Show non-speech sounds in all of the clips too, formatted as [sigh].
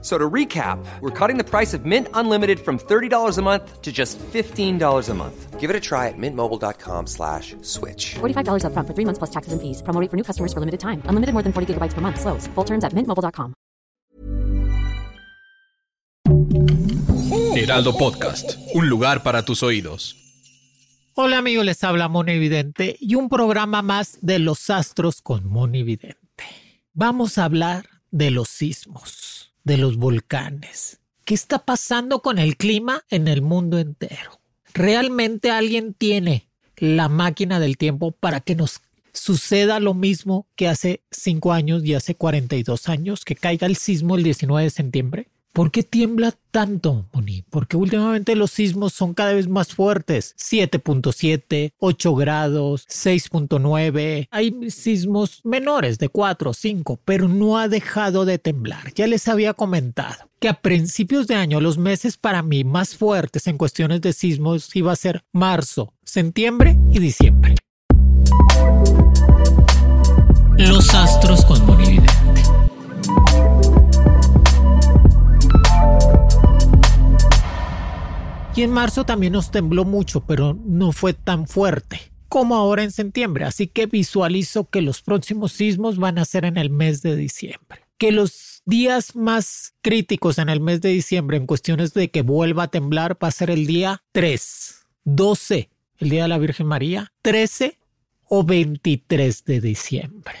So to recap, we're cutting the price of Mint Unlimited from $30 a month to just $15 a month. Give it a try at mintmobile.com slash switch. $45 up front for three months plus taxes and fees. Promo rate for new customers for limited time. Unlimited more than 40 gigabytes per month. Slows. Full terms at mintmobile.com. Heraldo Podcast. Un lugar para tus oídos. Hola amigos, les habla Moni Evidente y un programa más de los astros con Moni Evidente. Vamos a hablar de los sismos de los volcanes. ¿Qué está pasando con el clima en el mundo entero? ¿Realmente alguien tiene la máquina del tiempo para que nos suceda lo mismo que hace 5 años y hace 42 años, que caiga el sismo el 19 de septiembre? ¿Por qué tiembla tanto, Moni? Porque últimamente los sismos son cada vez más fuertes. 7.7, 8 grados, 6.9. Hay sismos menores de 4 o 5, pero no ha dejado de temblar. Ya les había comentado que a principios de año los meses para mí más fuertes en cuestiones de sismos iba a ser marzo, septiembre y diciembre. Y en marzo también nos tembló mucho, pero no fue tan fuerte como ahora en septiembre. Así que visualizo que los próximos sismos van a ser en el mes de diciembre. Que los días más críticos en el mes de diciembre en cuestiones de que vuelva a temblar va a ser el día 3, 12, el día de la Virgen María, 13 o 23 de diciembre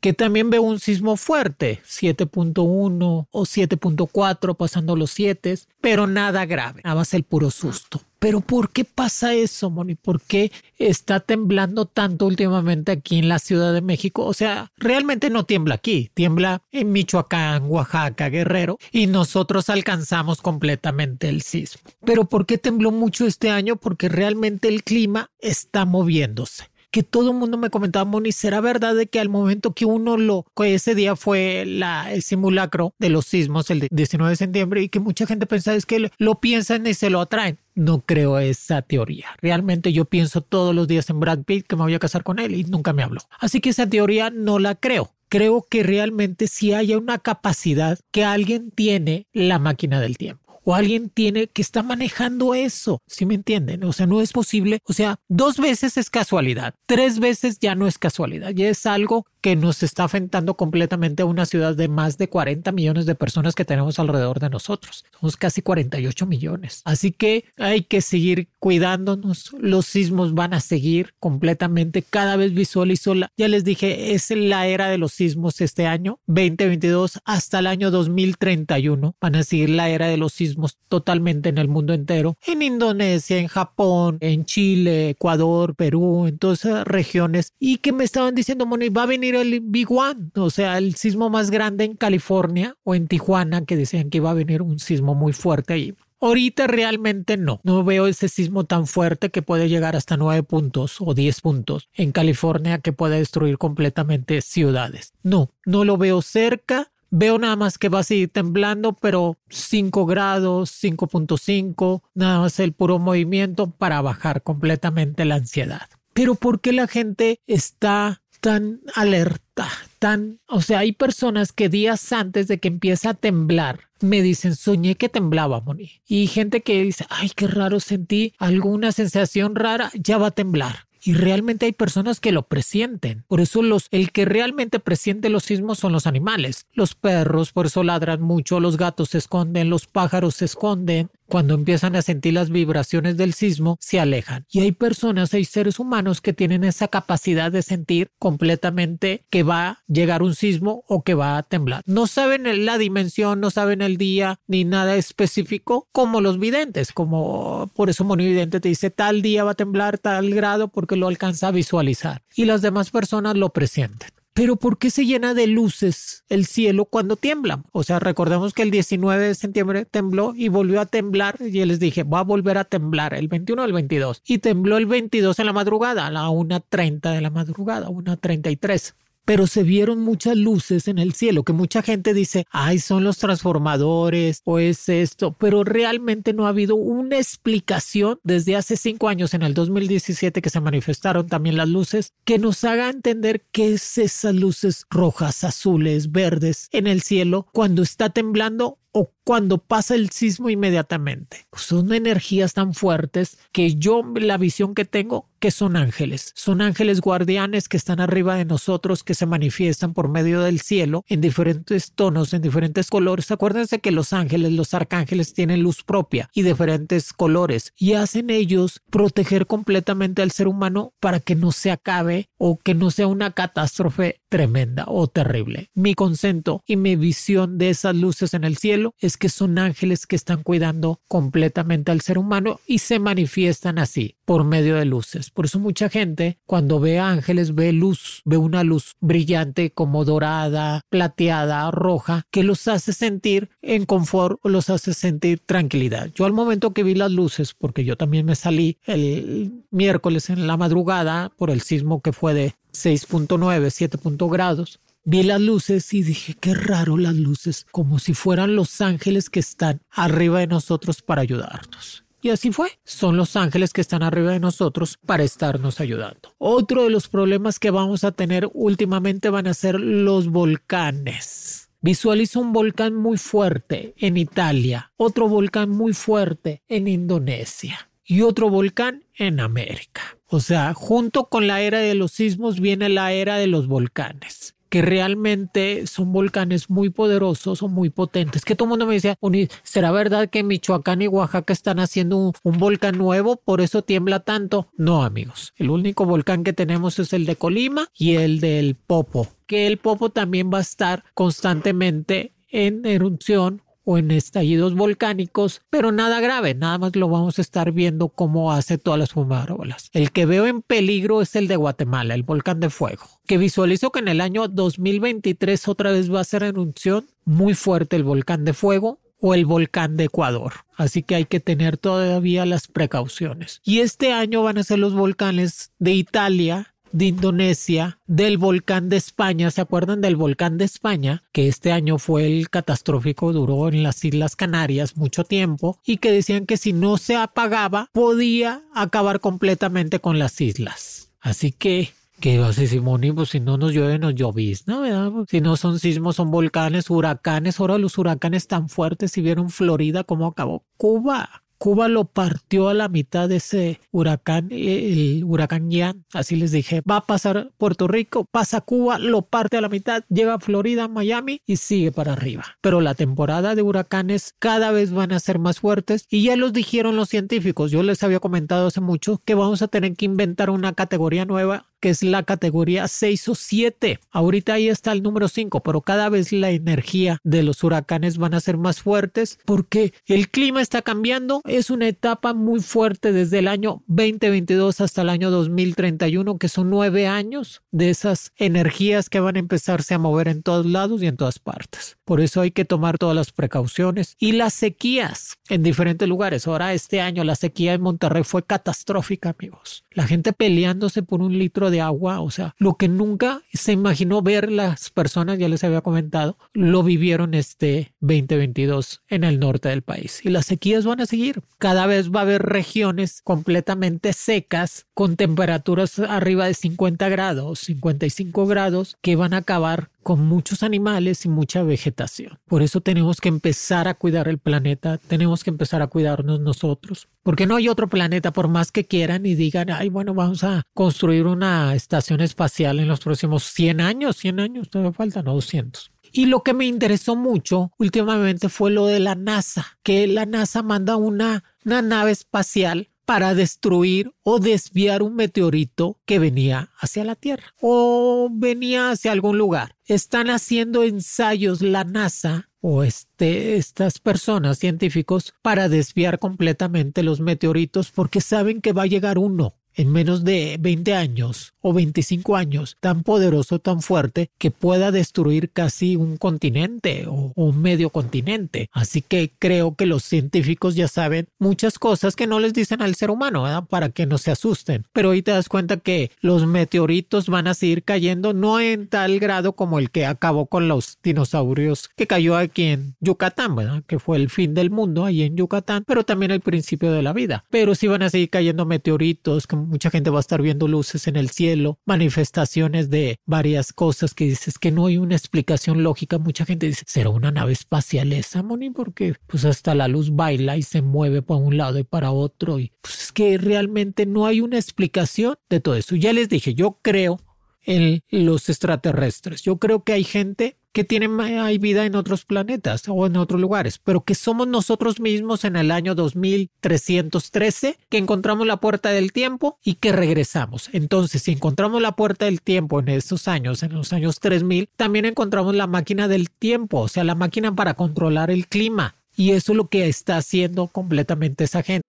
que también veo un sismo fuerte, 7.1 o 7.4 pasando los 7, pero nada grave, nada más el puro susto. Pero ¿por qué pasa eso, Moni? ¿Por qué está temblando tanto últimamente aquí en la Ciudad de México? O sea, realmente no tiembla aquí, tiembla en Michoacán, Oaxaca, Guerrero, y nosotros alcanzamos completamente el sismo. Pero ¿por qué tembló mucho este año? Porque realmente el clima está moviéndose que todo el mundo me comentaba, Moni, ¿será verdad de que al momento que uno lo, que ese día fue la, el simulacro de los sismos, el 19 de septiembre, y que mucha gente pensaba es que lo piensan y se lo atraen? No creo esa teoría. Realmente yo pienso todos los días en Brad Pitt que me voy a casar con él y nunca me habló. Así que esa teoría no la creo creo que realmente si haya una capacidad que alguien tiene la máquina del tiempo o alguien tiene que está manejando eso. ¿Sí me entienden? O sea, no es posible. O sea, dos veces es casualidad, tres veces ya no es casualidad, ya es algo que nos está afectando completamente a una ciudad de más de 40 millones de personas que tenemos alrededor de nosotros. Somos casi 48 millones. Así que hay que seguir cuidándonos. Los sismos van a seguir completamente. Cada vez visualizo, la, ya les dije, es la era de los sismos este año, 2022 hasta el año 2031. Van a seguir la era de los sismos totalmente en el mundo entero. En Indonesia, en Japón, en Chile, Ecuador, Perú, en todas esas regiones. Y que me estaban diciendo, Moni, va a venir el Big One, o sea, el sismo más grande en California o en Tijuana, que decían que iba a venir un sismo muy fuerte ahí. Ahorita realmente no, no veo ese sismo tan fuerte que puede llegar hasta 9 puntos o 10 puntos en California que puede destruir completamente ciudades. No, no lo veo cerca. Veo nada más que va a seguir temblando, pero 5 grados, 5.5, nada más el puro movimiento para bajar completamente la ansiedad. Pero ¿por qué la gente está tan alerta, tan, o sea, hay personas que días antes de que empiece a temblar me dicen, soñé que temblaba, Moni. Y gente que dice, ay, qué raro, sentí alguna sensación rara, ya va a temblar y realmente hay personas que lo presienten. Por eso los, el que realmente presiente los sismos son los animales. Los perros por eso ladran mucho, los gatos se esconden, los pájaros se esconden. Cuando empiezan a sentir las vibraciones del sismo, se alejan. Y hay personas, hay seres humanos que tienen esa capacidad de sentir completamente que va a llegar un sismo o que va a temblar. No saben la dimensión, no saben el día ni nada específico como los videntes, como por eso Monividente te dice tal día va a temblar tal grado porque lo alcanza a visualizar y las demás personas lo presienten. Pero ¿por qué se llena de luces el cielo cuando tiembla? O sea, recordemos que el 19 de septiembre tembló y volvió a temblar y les dije, va a volver a temblar el 21 o el 22. Y tembló el 22 en la madrugada, a la 1.30 de la madrugada, 1.33. pero se vieron muchas luces en el cielo, que mucha gente dice, ay, son los transformadores o es esto, pero realmente no ha habido una explicación desde hace cinco años, en el 2017, que se manifestaron también las luces, que nos haga entender qué es esas luces rojas, azules, verdes en el cielo cuando está temblando o cuando pasa el sismo inmediatamente. Son energías tan fuertes que yo la visión que tengo que son ángeles. Son ángeles guardianes que están arriba de nosotros, que se manifiestan por medio del cielo en diferentes tonos, en diferentes colores. Acuérdense que los ángeles, los arcángeles tienen luz propia y diferentes colores y hacen ellos proteger completamente al ser humano para que no se acabe o que no sea una catástrofe tremenda o terrible. Mi consento y mi visión de esas luces en el cielo es que son ángeles que están cuidando completamente al ser humano y se manifiestan así por medio de luces. Por eso mucha gente cuando ve ángeles ve luz, ve una luz brillante como dorada, plateada, roja, que los hace sentir en confort o los hace sentir tranquilidad. Yo al momento que vi las luces, porque yo también me salí el miércoles en la madrugada por el sismo que fue de 6.9, 7 grados, vi las luces y dije, qué raro las luces, como si fueran los ángeles que están arriba de nosotros para ayudarnos. Y así fue. Son los ángeles que están arriba de nosotros para estarnos ayudando. Otro de los problemas que vamos a tener últimamente van a ser los volcanes. Visualizo un volcán muy fuerte en Italia, otro volcán muy fuerte en Indonesia y otro volcán en América. O sea, junto con la era de los sismos viene la era de los volcanes que realmente son volcanes muy poderosos o muy potentes. Que todo el mundo me decía, ¿será verdad que Michoacán y Oaxaca están haciendo un, un, volcán nuevo? ¿Por eso tiembla tanto? No, amigos. El único volcán que tenemos es el de Colima y el del Popo. Que el Popo también va a estar constantemente en erupción o en estallidos volcánicos, pero nada grave, nada más lo vamos a estar viendo cómo hace todas las fumarolas. El que veo en peligro es el de Guatemala, el volcán de fuego, que visualizo que en el año 2023 otra vez va a ser erupción muy fuerte el volcán de fuego o el volcán de Ecuador. Así que hay que tener todavía las precauciones. Y este año van a ser los volcanes de Italia, de Indonesia, del volcán de España. ¿Se acuerdan del volcán de España? Que este año fue el catastrófico, duró en las Islas Canarias mucho tiempo y que decían que si no se apagaba podía acabar completamente con las islas. Así que ¿Qué va a? Pues si no nos llueve, nos llovizna, ¿verdad? Pues si no son sismos, son volcanes, huracanes. Ahora los huracanes tan fuertes, si vieron Florida, cómo acabó Cuba. Cuba lo partió a la mitad de ese huracán, el huracán Ian, así les dije, va a pasar Puerto Rico, pasa Cuba, lo parte a la mitad, llega a Florida, Miami y sigue para arriba. Pero la temporada de huracanes cada vez van a ser más fuertes y ya los dijeron los científicos, yo les había comentado hace mucho que vamos a tener que inventar una categoría nueva que es la categoría 6 o 7. Ahorita ahí está el número 5, pero cada vez la energía de los huracanes van a ser más fuertes porque el clima está cambiando. Es una etapa muy fuerte desde el año 2022 hasta el año 2031, que son nueve años de esas energías que van a empezarse a mover en todos lados y en todas partes. Por eso hay que tomar todas las precauciones. Y las sequías en diferentes lugares. Ahora este año la sequía en Monterrey fue catastrófica, amigos. La gente peleándose por un litro de agua, o sea, lo que nunca se imaginó ver las personas, ya les había comentado, lo vivieron este 2022 en el norte del país. Y las sequías van a seguir. Cada vez va a haber regiones completamente secas con temperaturas arriba de 50 grados, 55 grados, que van a acabar con muchos animales y mucha vegetación. Por eso tenemos que empezar a cuidar el planeta, tenemos que empezar a cuidarnos nosotros, porque no hay otro planeta por más que quieran y digan, ay, bueno, vamos a construir una estación espacial en los próximos 100 años, 100 años, todavía faltan, no 200. Y lo que me interesó mucho últimamente fue lo de la NASA, que la NASA manda una, una nave espacial para destruir o desviar un meteorito que venía hacia la Tierra o venía hacia algún lugar. Están haciendo ensayos la NASA o este, estas personas científicos para desviar completamente los meteoritos porque saben que va a llegar uno en menos de 20 años o 25 años tan poderoso, tan fuerte, que pueda destruir casi un continente o un medio continente. Así que creo que los científicos ya saben muchas cosas que no les dicen al ser humano, ¿verdad? Para que no se asusten. Pero hoy te das cuenta que los meteoritos van a seguir cayendo, no en tal grado como el que acabó con los dinosaurios que cayó aquí en Yucatán, ¿verdad? Que fue el fin del mundo ahí en Yucatán, pero también el principio de la vida. Pero sí van a seguir cayendo meteoritos, mucha gente va a estar viendo luces en el cielo manifestaciones de varias cosas que dices que no hay una explicación lógica. Mucha gente dice, ¿será una nave espacial esa, Moni? Porque pues hasta la luz baila y se mueve para un lado y para otro. Y pues es que realmente no hay una explicación de todo eso. Ya les dije, yo creo en los extraterrestres. Yo creo que hay gente que tienen hay vida en otros planetas o en otros lugares, pero que somos nosotros mismos en el año 2313 que encontramos la puerta del tiempo y que regresamos. Entonces, si encontramos la puerta del tiempo en estos años, en los años 3000, también encontramos la máquina del tiempo, o sea, la máquina para controlar el clima. Y eso es lo que está haciendo completamente esa gente.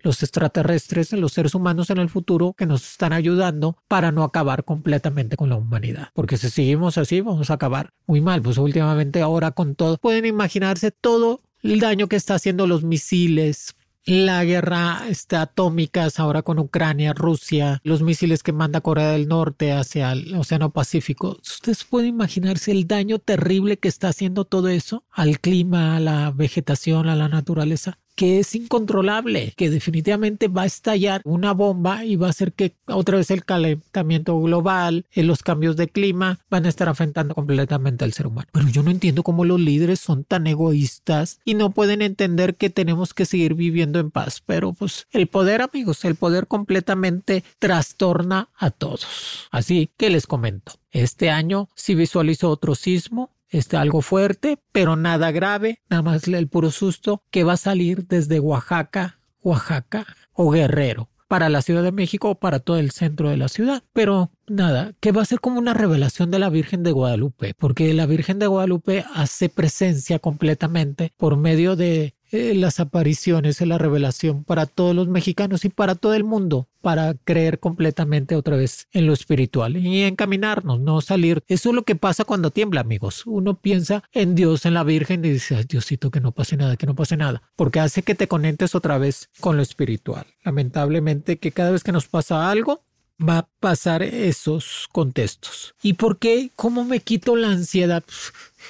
Los extraterrestres, los seres humanos en el futuro que nos están ayudando para no acabar completamente con la humanidad. Porque si seguimos así, vamos a acabar muy mal. Pues últimamente ahora con todo, pueden imaginarse todo el daño que está haciendo los misiles, la guerra está atómica ahora con Ucrania, Rusia, los misiles que manda Corea del Norte hacia el Océano Pacífico. ¿Ustedes pueden imaginarse el daño terrible que está haciendo todo eso al clima, a la vegetación, a la naturaleza? Que es incontrolable, que definitivamente va a estallar una bomba y va a hacer que otra vez el calentamiento global, eh, los cambios de clima van a estar afectando completamente al ser humano. Pero yo no entiendo cómo los líderes son tan egoístas y no pueden entender que tenemos que seguir viviendo en paz. Pero pues el poder, amigos, el poder completamente trastorna a todos. Así que les comento. Este año sí visualizo otro sismo, este, algo fuerte, pero nada grave, nada más el puro susto que va a salir desde Oaxaca, Oaxaca o Guerrero para la Ciudad de México o para todo el centro de la ciudad. Pero nada, que va a ser como una revelación de la Virgen de Guadalupe, porque la Virgen de Guadalupe hace presencia completamente por medio de eh, las apariciones, la revelación para todos los mexicanos y para todo el mundo, para creer completamente otra vez en lo espiritual y encaminarnos, no salir. Eso es lo que pasa cuando tiembla, amigos. Uno piensa en Dios, en la Virgen y dice, Ay, Diosito, que no pase nada, que no pase nada, porque hace que te conectes otra vez con lo espiritual. Lamentablemente que cada vez que nos pasa algo, va a pasar esos contextos. ¿Y por qué? ¿Cómo me quito la ansiedad?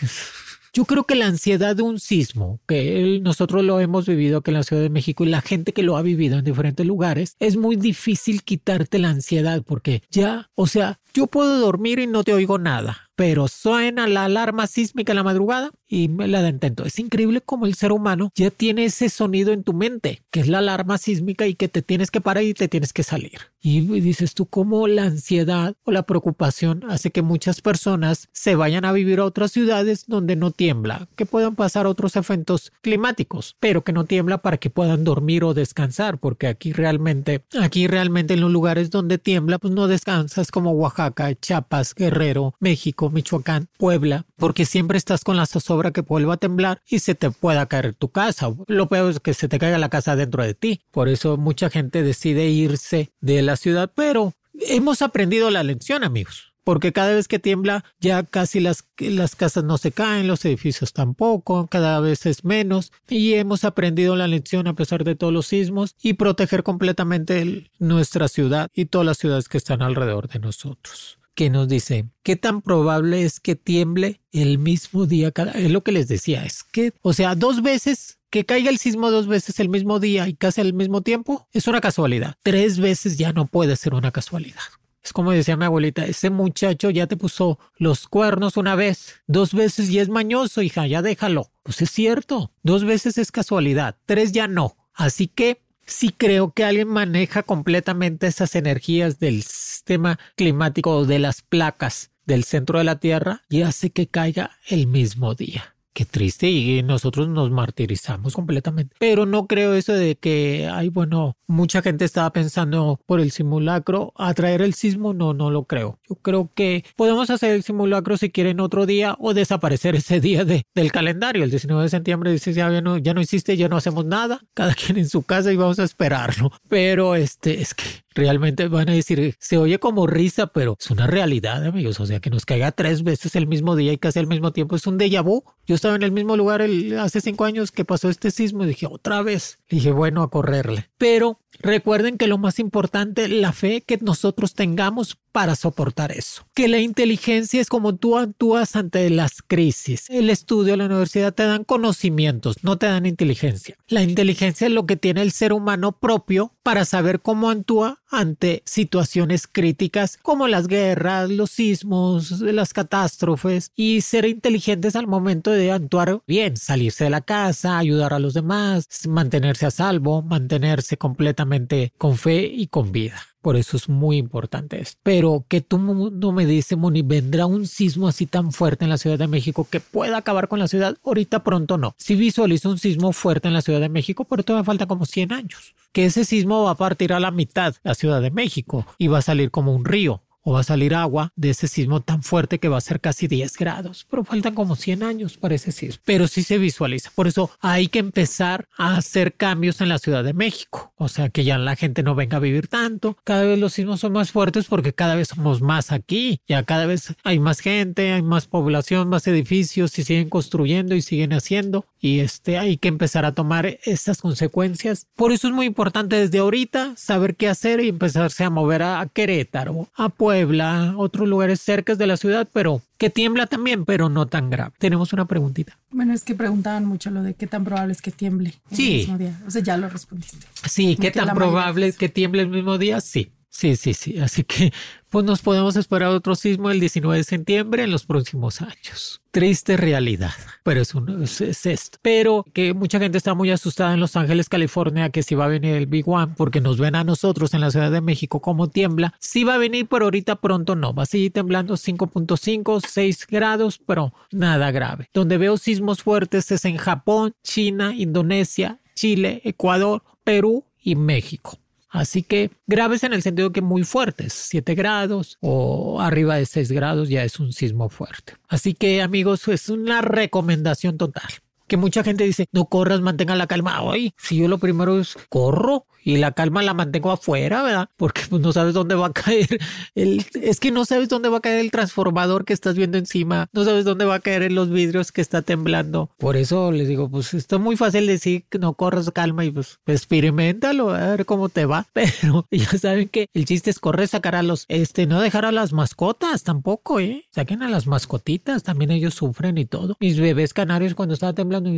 [laughs] Yo creo que la ansiedad de un sismo, que nosotros lo hemos vivido aquí en la Ciudad de México y la gente que lo ha vivido en diferentes lugares, es muy difícil quitarte la ansiedad porque ya, o sea, yo puedo dormir y no te oigo nada, pero suena la alarma sísmica en la madrugada y me la intento. Es increíble cómo el ser humano ya tiene ese sonido en tu mente, que es la alarma sísmica y que te tienes que parar y te tienes que salir. Y dices tú cómo la ansiedad o la preocupación hace que muchas personas se vayan a vivir a otras ciudades donde no tiembla, que puedan pasar otros efectos climáticos, pero que no tiembla para que puedan dormir o descansar, porque aquí realmente, aquí realmente en los lugares donde tiembla, pues no descansas como Oaxaca Oaxaca, Chiapas, Guerrero, México, Michoacán, Puebla, porque siempre estás con la zozobra que vuelva a temblar y se te pueda caer tu casa. Lo peor es que se te caiga la casa dentro de ti. Por eso mucha gente decide irse de la ciudad, pero hemos aprendido la lección, amigos porque cada vez que tiembla ya casi las, las casas no se caen, los edificios tampoco, cada vez es menos y hemos aprendido la lección a pesar de todos los sismos y proteger completamente nuestra ciudad y todas las ciudades que están alrededor de nosotros. Que nos dice, ¿qué tan probable es que tiemble el mismo día? Cada, es lo que les decía, es que, o sea, dos veces que caiga el sismo dos veces el mismo día y casi al mismo tiempo es una casualidad. Tres veces ya no puede ser una casualidad. Es como decía mi abuelita, ese muchacho ya te puso los cuernos una vez, dos veces y es mañoso, hija, ya déjalo. Pues es cierto, dos veces es casualidad, tres ya no. Así que sí creo que alguien maneja completamente esas energías del sistema climático de las placas del centro de la Tierra y hace que caiga el mismo día. Qué triste y nosotros nos martirizamos completamente. Pero no creo eso de que, ay, bueno, mucha gente estaba pensando por el simulacro atraer el sismo. No, no lo creo. Yo creo que podemos hacer el simulacro si quieren otro día o desaparecer [laughs] ese día de, del calendario. El 19 de septiembre dice ya, no, ya no existe, ya no hacemos nada. Cada [laughs] quien en su casa y vamos a esperarlo. Pero este es que realmente van a decir, se oye como risa, pero es una realidad, amigos. O sea, que nos caiga tres veces el mismo día y casi al mismo tiempo es un déjà vu. Yo estaba en el mismo lugar hace cinco años que pasó este sismo y dije, otra vez. dije, bueno, a correrle. Pero recuerden que lo más importante, la fe que nosotros tengamos para soportar eso. Que la inteligencia es como tú actúas ante las crisis. El estudio, la universidad te dan conocimientos, no te dan inteligencia. La inteligencia es lo que tiene el ser humano propio para saber cómo actúa ante situaciones críticas como las guerras, los sismos, las catástrofes y ser inteligentes al momento de actuar bien, salirse de la casa, ayudar a los demás, mantenerse a salvo, mantenerse completamente con fe y con vida. Por eso es muy importante esto. Pero que tú no me dices, Moni, vendrá un sismo así tan fuerte en la Ciudad de México que pueda acabar con la ciudad. Ahorita pronto no. Si visualizo un sismo fuerte en la Ciudad de México, pero todavía falta como 100 años. Que ese sismo va a partir a la mitad la Ciudad de México y va a salir como un río o va a salir agua de ese sismo tan fuerte que va a ser casi 10 grados, pero faltan como 100 años para ese sismo, pero sí se visualiza. Por eso hay que empezar a hacer cambios en la Ciudad de México, o sea que ya la gente no venga a vivir tanto, cada vez los sismos son más fuertes porque cada vez somos más aquí, ya cada vez hay más gente, hay más población, más edificios y siguen construyendo y siguen haciendo y este hay que empezar a tomar esas consecuencias. Por eso es muy importante desde ahorita saber qué hacer y empezarse a mover a Querétaro, a Puebla, otros lugares cerca de la ciudad, pero que tiembla también, pero no tan grave. Tenemos una preguntita. Bueno, es que preguntaban mucho lo de qué tan probable es que tiemble sí. el mismo día. O sea, ya lo respondiste. Sí, qué tan probable es que tiemble el mismo día, sí. Sí, sí, sí. Así que pues nos podemos esperar otro sismo el 19 de septiembre en los próximos años. Triste realidad, pero es, es, esto. Pero que mucha gente está muy asustada en Los Ángeles, California, que si va a venir el Big One, porque nos ven a nosotros en la Ciudad de México como tiembla. Sí va a venir, pero ahorita pronto no. Va a seguir temblando 5.5, 6 grados, pero nada grave. Donde veo sismos fuertes es en Japón, China, Indonesia, Chile, Ecuador, Perú y México. Así que graves en el sentido que muy fuertes, 7 grados o arriba de 6 grados ya es un sismo fuerte. Así que amigos, es una recomendación total. Que mucha gente dice, no corras, mantenga la calma. Hoy, si yo lo primero es corro, y la calma la mantengo afuera, ¿verdad? Porque pues, no sabes dónde va a caer el, es que no sabes dónde va a caer el transformador que estás viendo encima, no sabes dónde va a caer en los vidrios que está temblando. Por eso les digo, pues está muy fácil decir que no corras calma y pues experimentalo, a ver cómo te va. [laughs] Pero ya saben que el chiste es correr, sacar a los, este, no dejar a las mascotas tampoco, ¿eh? Saquen a las mascotitas, también ellos sufren y todo. Mis bebés canarios cuando estaba temblando,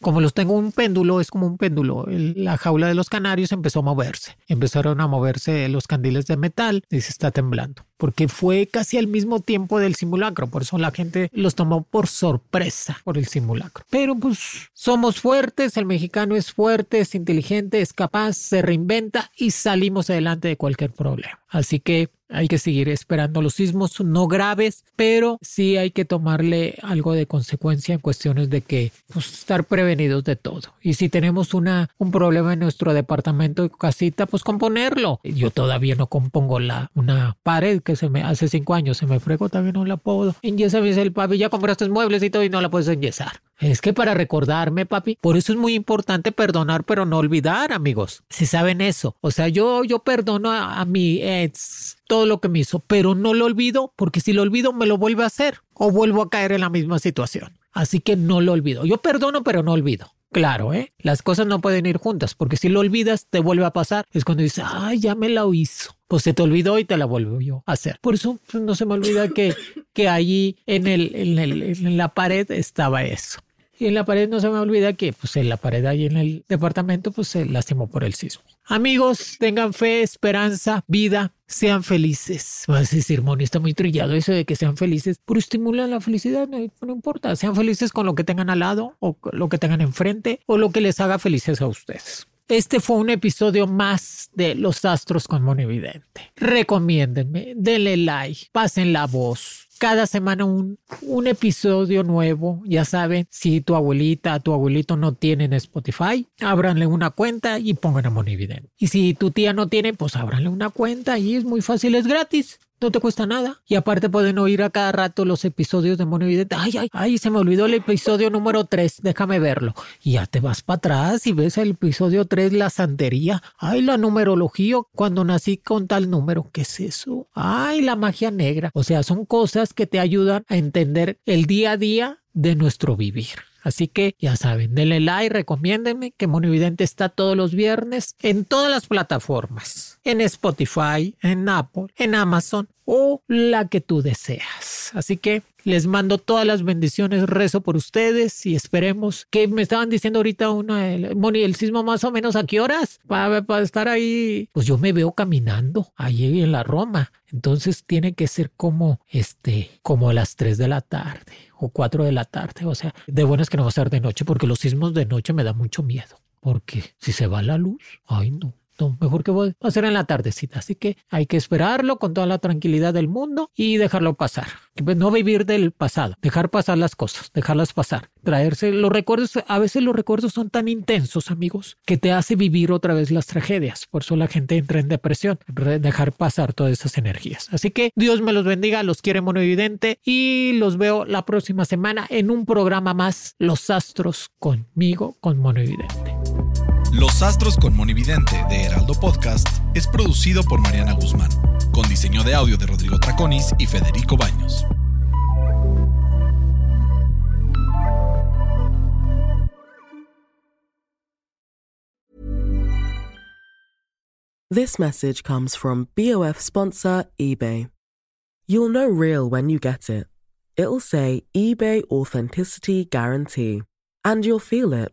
como los tengo un péndulo, es como un péndulo, la jaula de los canarios empezó a moverse. Empezaron a moverse los candiles de metal y se está temblando. Porque fue casi al mismo tiempo del simulacro. Por eso la gente los tomó por sorpresa por el simulacro. Pero pues somos fuertes, el mexicano es fuerte, es inteligente, es capaz, se reinventa y salimos adelante de cualquier problema. Así que hay que seguir esperando los sismos no graves, pero sí hay que tomarle algo de consecuencia en cuestiones de que pues, estar prevenidos de todo. Y si tenemos una, un problema en nuestro departamento casita, pues componerlo. Yo todavía no compongo la, una pared que se me hace cinco años se me fregó, no la puedo. Enyesa, el papi, ya compraste muebles y todo y no la puedes enyesar. Es que para recordarme, papi, por eso es muy importante perdonar, pero no olvidar, amigos. Si saben eso. O sea, yo, yo perdono a, a mi ex todo lo que me hizo, pero no lo olvido porque si lo olvido me lo vuelve a hacer o vuelvo a caer en la misma situación. Así que no lo olvido. Yo perdono, pero no olvido. Claro, ¿eh? Las cosas no pueden ir juntas, porque si lo olvidas, te vuelve a pasar. Es cuando dices, ay, ya me la hizo. Pues se te olvidó y te la yo a hacer. Por eso pues, no se me olvida que, [coughs] que allí en, el, en, el, en la pared estaba eso. Y en la pared no se me olvida que pues en la pared ahí en el departamento pues se lastimó por el sismo. Amigos, tengan fe, esperanza, vida, sean felices. Vas a decir, Moni, está muy trillado eso de que sean felices, pero estimulan la felicidad, no, no, importa. Sean felices con lo que tengan al lado o lo que tengan enfrente o lo que les haga felices a ustedes. Este fue un episodio más de Los Astros con Monividente. Recomiéndenme, denle like, pasen la voz. Cada semana un, un episodio nuevo. Ya saben, si tu abuelita, tu abuelito no tienen Spotify, ábranle una cuenta y pongan a Monividente. Y si tu tía no tiene, pues ábranle una cuenta y es muy fácil, es gratis. No te cuesta nada. Y aparte pueden oír a cada rato los episodios de Mono Evidente. Ay, ay, ay, se me olvidó el episodio número 3. Déjame verlo. Y ya te vas para atrás y ves el episodio 3, la santería. Ay, la numerología. Cuando nací con tal número. ¿Qué es eso? Ay, la magia negra. O sea, son cosas que te ayudan a entender el día a día de nuestro vivir. Así que ya saben, denle like, recomiéndenme que Monividente está todos los viernes en todas las plataformas, en Spotify, en Apple, en Amazon o la que tú deseas. Así que les mando todas las bendiciones, rezo por ustedes y esperemos que me estaban diciendo ahorita una, Moni, el sismo más o menos a qué horas para, estar ahí. Pues yo me veo caminando ahí en la Roma. Entonces tiene que ser como este, como a las 3 de la tarde o 4 de la tarde. O sea, de bueno es que no va a ser de noche porque los sismos de noche me da mucho miedo. Porque si se va la luz, ay no, mejor que voy a hacer en la tardecita. Así que hay que esperarlo con toda la tranquilidad del mundo y dejarlo pasar. Pues, no vivir del pasado, dejar pasar las cosas, dejarlas pasar, traerse los recuerdos. A veces los recuerdos son tan intensos, amigos, que te hace vivir otra vez las tragedias. Por eso la gente entra en depresión, dejar pasar todas esas energías. Así que Dios me los bendiga, los quiere Mono Evidente y los veo la próxima semana en un programa más, Los Astros conmigo, con Mono Evidente. Los Astros con Monividente de Heraldo Podcast es producido por Mariana Guzmán, con diseño de audio de Rodrigo Traconis y Federico Baños. This message comes from BOF sponsor eBay. You'll know real when you get it. It'll say eBay Authenticity Guarantee, and you'll feel it.